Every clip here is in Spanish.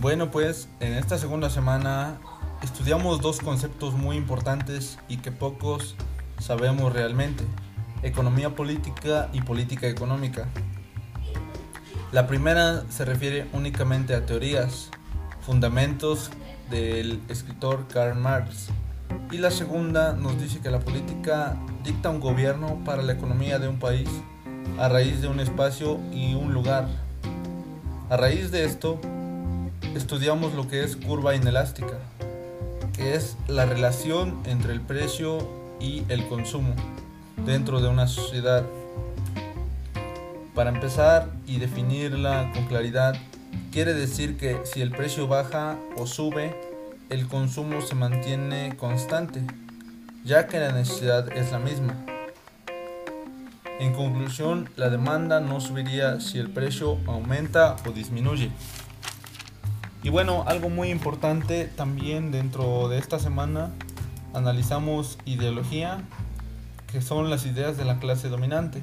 Bueno, pues en esta segunda semana estudiamos dos conceptos muy importantes y que pocos sabemos realmente, economía política y política económica. La primera se refiere únicamente a teorías, fundamentos del escritor Karl Marx, y la segunda nos dice que la política dicta un gobierno para la economía de un país a raíz de un espacio y un lugar. A raíz de esto, estudiamos lo que es curva inelástica, que es la relación entre el precio y el consumo dentro de una sociedad. Para empezar y definirla con claridad, quiere decir que si el precio baja o sube, el consumo se mantiene constante, ya que la necesidad es la misma. En conclusión, la demanda no subiría si el precio aumenta o disminuye. Y bueno, algo muy importante también dentro de esta semana analizamos ideología, que son las ideas de la clase dominante.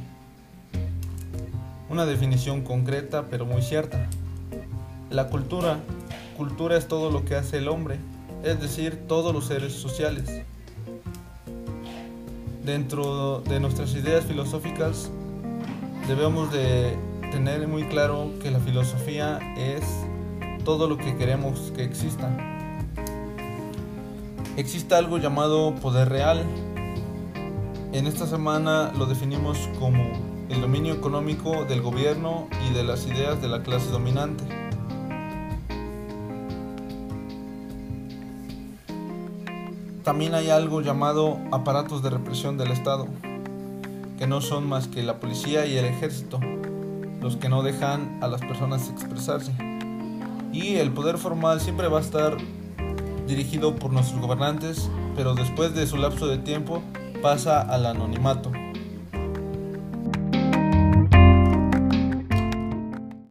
Una definición concreta pero muy cierta. La cultura, cultura es todo lo que hace el hombre, es decir, todos los seres sociales. Dentro de nuestras ideas filosóficas debemos de tener muy claro que la filosofía es todo lo que queremos que exista. Existe algo llamado poder real. En esta semana lo definimos como el dominio económico del gobierno y de las ideas de la clase dominante. También hay algo llamado aparatos de represión del Estado, que no son más que la policía y el ejército, los que no dejan a las personas expresarse y el poder formal siempre va a estar dirigido por nuestros gobernantes, pero después de su lapso de tiempo pasa al anonimato.